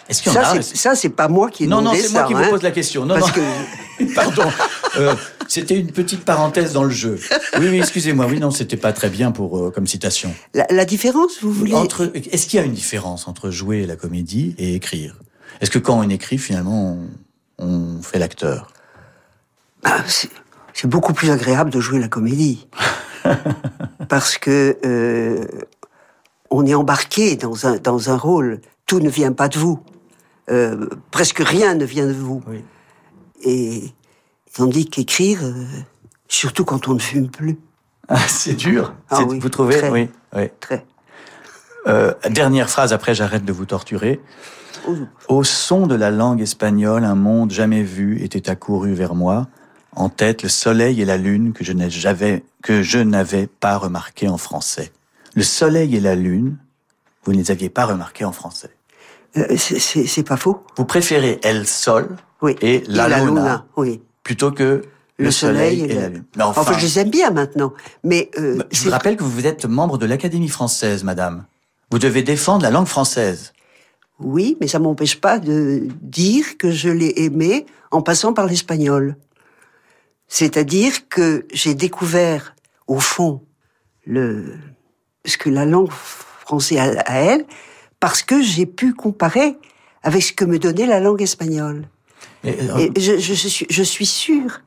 Est-ce qu'il y en Ça, a c'est- ça, c'est pas moi qui ai Non, non, c'est moi qui hein. vous pose la question. Non, Parce non. que Pardon. Euh, c'était une petite parenthèse dans le jeu. Oui, oui, excusez-moi. Oui, non, c'était pas très bien pour euh, comme citation. la, la différence, vous voulez Entre, est-ce qu'il y a une différence entre jouer la comédie et écrire? Est-ce que quand on écrit, finalement, on, on fait l'acteur? Ah, c'est c'est beaucoup plus agréable de jouer la comédie. Parce que euh, on est embarqué dans un, dans un rôle. Tout ne vient pas de vous. Euh, presque rien ne vient de vous. Oui. Et tandis qu'écrire, euh, surtout quand on ne fume plus, Ah, C'est dur. Ah oui, vous trouvez très. Oui. oui. très. Euh, dernière phrase, après j'arrête de vous torturer. Oh, Au son de la langue espagnole, un monde jamais vu était accouru vers moi. En tête, le soleil et la lune que je n'ai jamais, que je n'avais pas remarqué en français. Le soleil et la lune, vous ne les aviez pas remarqués en français. Euh, c'est- pas faux. Vous préférez El Sol Oui. et La, Luna, oui. plutôt que le, soleil, et, la lune. Mais enfin, Enfin, je les aime bien maintenant. Mais euh, bah, je vous rappelle que vous êtes membre de l'Académie française, madame. Vous devez défendre la langue française. Oui, mais ça m'empêche pas de dire que je l'ai aimé en passant par l'espagnol. C'est-à-dire que j'ai découvert, au fond, le, ce que la langue française a à elle, parce que j'ai pu comparer avec ce que me donnait la langue espagnole. Et, euh, Et je, je suis, je suis sûre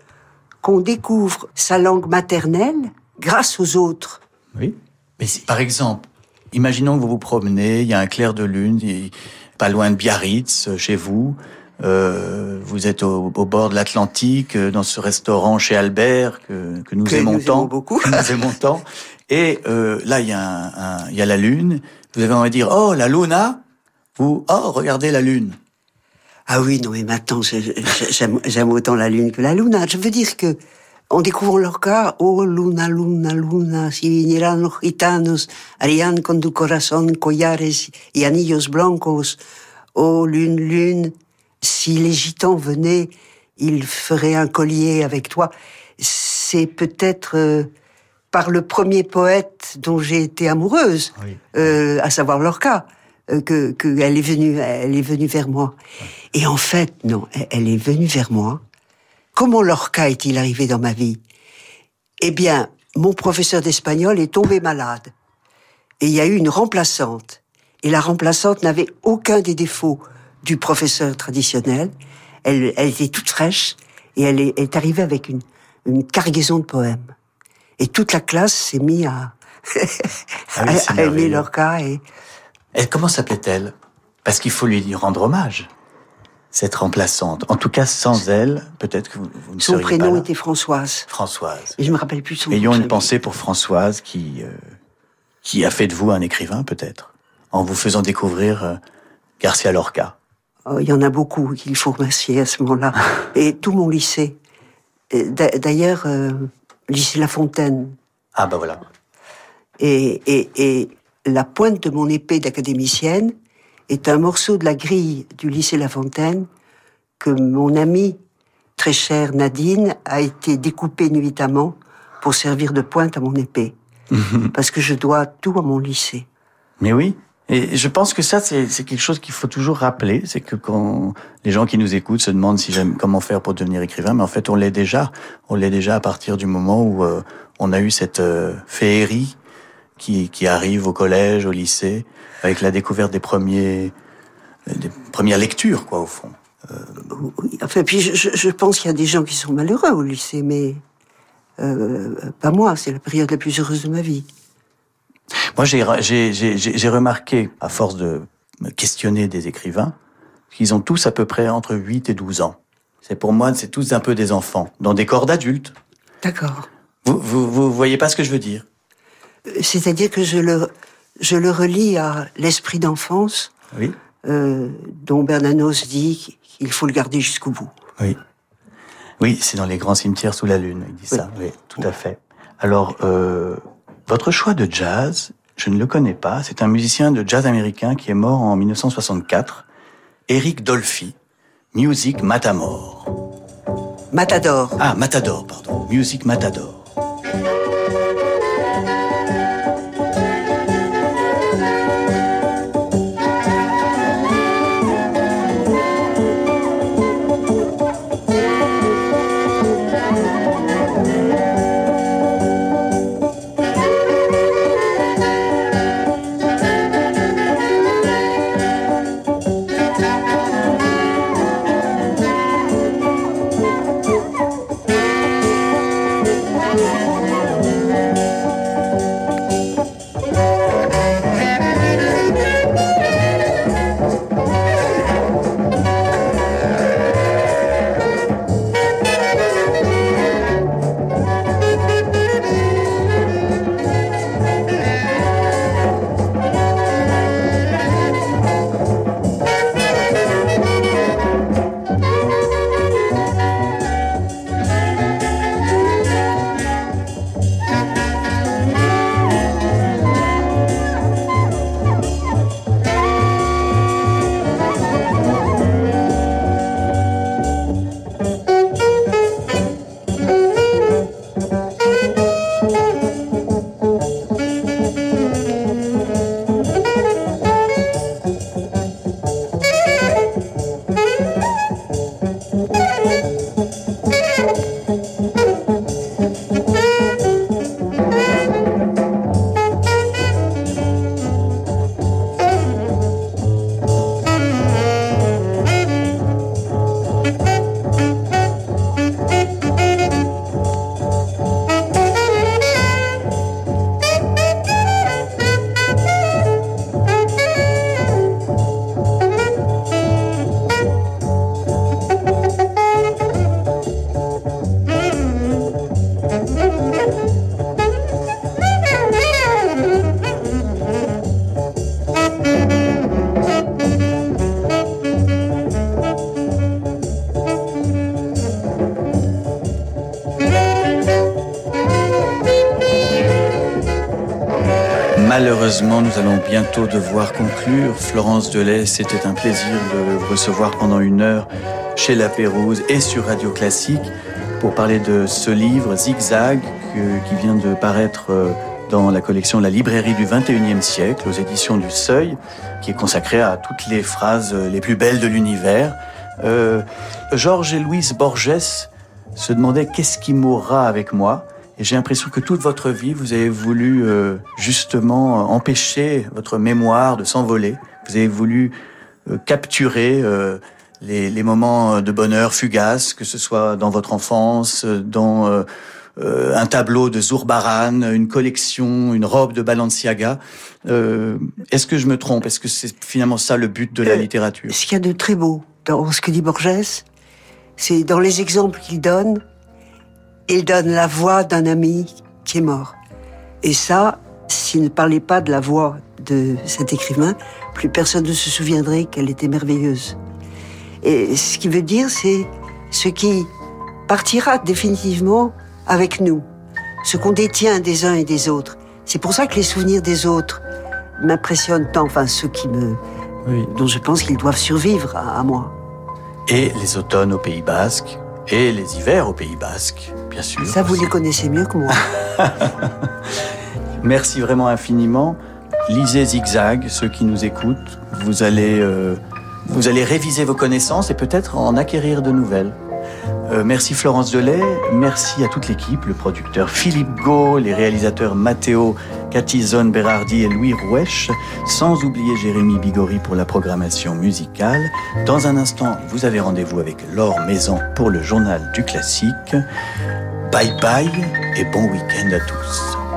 qu'on découvre sa langue maternelle grâce aux autres. Oui. Mais par exemple, imaginons que vous vous promenez, il y a un clair de lune, pas loin de Biarritz, chez vous. Euh, vous êtes au, au bord de l'Atlantique, euh, dans ce restaurant chez Albert que, que nous Que aimons nous tant, aimons beaucoup. que nous aimons tant. Et euh, là, il y a un, un- il y a la lune. Vous avez envie de dire oh la luna. Vous oh regardez la lune. Ah oui, non, mais maintenant, j'aime autant la lune que la luna. Je veux dire que, en découvrant leur cas, oh luna, luna, luna, si vinieran los gitanos, harían con tu corazón collares y anillos blancos. Oh lune, lune, si les gitans venaient, ils feraient un collier avec toi. C'est peut-être euh, par le premier poète dont j'ai été amoureuse, euh, à savoir Lorca, euh, que qu'elle est venue, elle est venue vers moi. Et en fait, non, elle, est venue vers moi. Comment Lorca est-il arrivé dans ma vie? Eh bien, mon professeur d'espagnol est tombé malade. Et il y a eu une remplaçante. Et la remplaçante n'avait aucun des défauts du professeur traditionnel. Elle, elle était toute fraîche et elle est, est arrivée avec une, une cargaison de poèmes. Et toute la classe s'est mise à, Ah oui, à- aimer. Lorca. Et Et comment s'appelait-elle? Parce qu'il faut lui rendre hommage, cette remplaçante. En tout cas, sans elle, peut-être que vous, vous ne Son seriez prénom pas là. était Françoise. Françoise. Et je me rappelle plus son Ayons nom. une pensée pour Françoise qui, euh, qui a fait de vous un écrivain, peut-être, en vous faisant découvrir euh, Garcia Lorca. Oh, Il y en a beaucoup qu'il faut remercier à ce moment-là. Et tout mon lycée. D'ailleurs, euh, lycée La Fontaine. Ah, bah voilà. Et, et, et la pointe de mon épée d'académicienne est un morceau de la grille du lycée La Fontaine que mon amie très chère Nadine a été découpée nuitamment pour servir de pointe à mon épée. Parce que je dois tout à mon lycée. Mais oui. Et je pense que ça, c'est quelque chose qu'il faut toujours rappeler. C'est que quand les gens qui nous écoutent se demandent si comment faire pour devenir écrivain, mais en fait, on l'est déjà. On l'est déjà à partir du moment où euh, on a eu cette euh, féerie qui, qui arrive au collège, au lycée, avec la découverte des premiers, euh, des premières lectures, quoi, au fond. Oui, enfin, puis je- je pense qu'il y a des gens qui sont malheureux au lycée, mais euh, pas moi. C'est la période la plus heureuse de ma vie. Moi, j'ai remarqué, à force de me questionner des écrivains, qu'ils ont tous à peu près entre 8 et 12 ans. C'est pour moi, c'est tous un peu des enfants, dans des corps d'adultes. D'accord. Vous, vous, vous voyez pas ce que je veux dire? Euh, C'est-à-dire que je le, je le relie à l'esprit d'enfance Oui. euh, dont Bernanos dit qu'il faut le garder jusqu'au bout. Oui. Oui, c'est dans les grands cimetières sous la lune, il dit ça. Oui, tout à fait. Alors, euh, votre choix de jazz, je ne le connais pas. C'est un musicien de jazz américain qui est mort en 1964, Eric Dolphy. Music Matamor. Matador. Ah, Matador, pardon. Music Matador. Malheureusement, nous allons bientôt devoir conclure. Florence Delay, c'était un plaisir de vous recevoir pendant une heure chez La Pérouse et sur Radio Classique pour parler de ce livre Zigzag qui vient de paraître euh, dans la collection La librairie du 21e siècle aux éditions du Seuil, qui est consacré à toutes les phrases euh, les plus belles de l'univers. Euh, Georges et Louise Borges se demandaient qu'est-ce qui mourra avec moi et j'ai l'impression que toute votre vie, vous avez voulu euh, justement euh, empêcher votre mémoire de s'envoler. Vous avez voulu euh, capturer euh, les, les moments de bonheur fugaces, que ce soit dans votre enfance, euh, dans euh, un tableau de Zurbaran, une collection, une robe de Balenciaga. Euh, Est-ce que je me trompe? Est-ce que c'est finalement ça le but de la littérature? Ce qu'il y a de très beau dans ce que dit Borges, c'est dans les exemples qu'il donne, il donne la voix d'un ami qui est mort. Et ça, s'il ne parlait pas de la voix de cet écrivain, plus personne ne se souviendrait qu'elle était merveilleuse. Et ce qui veut dire, c'est ce qui partira définitivement avec nous, ce qu'on détient des uns et des autres. C'est pour ça que les souvenirs des autres m'impressionnent tant, enfin ceux qui me, Oui. dont je pense qu'ils doivent survivre à, à moi. Et les automnes au Pays Basque, et les hivers au Pays Basque, bien sûr. Ça, vous les connaissez mieux que moi. Merci vraiment infiniment. Lisez Zigzag, ceux qui nous écoutent. Vous allez, euh, vous allez réviser vos connaissances et peut-être en acquérir de nouvelles. Euh, merci Florence Delay, merci à toute l'équipe, le producteur Philippe Gau, les réalisateurs Matteo Catizon Berardi et Louis Roueche, sans oublier Jérémy Bigori pour la programmation musicale. Dans un instant, vous avez rendez-vous avec Laure Maison pour le journal du classique. Bye bye et bon week-end à tous.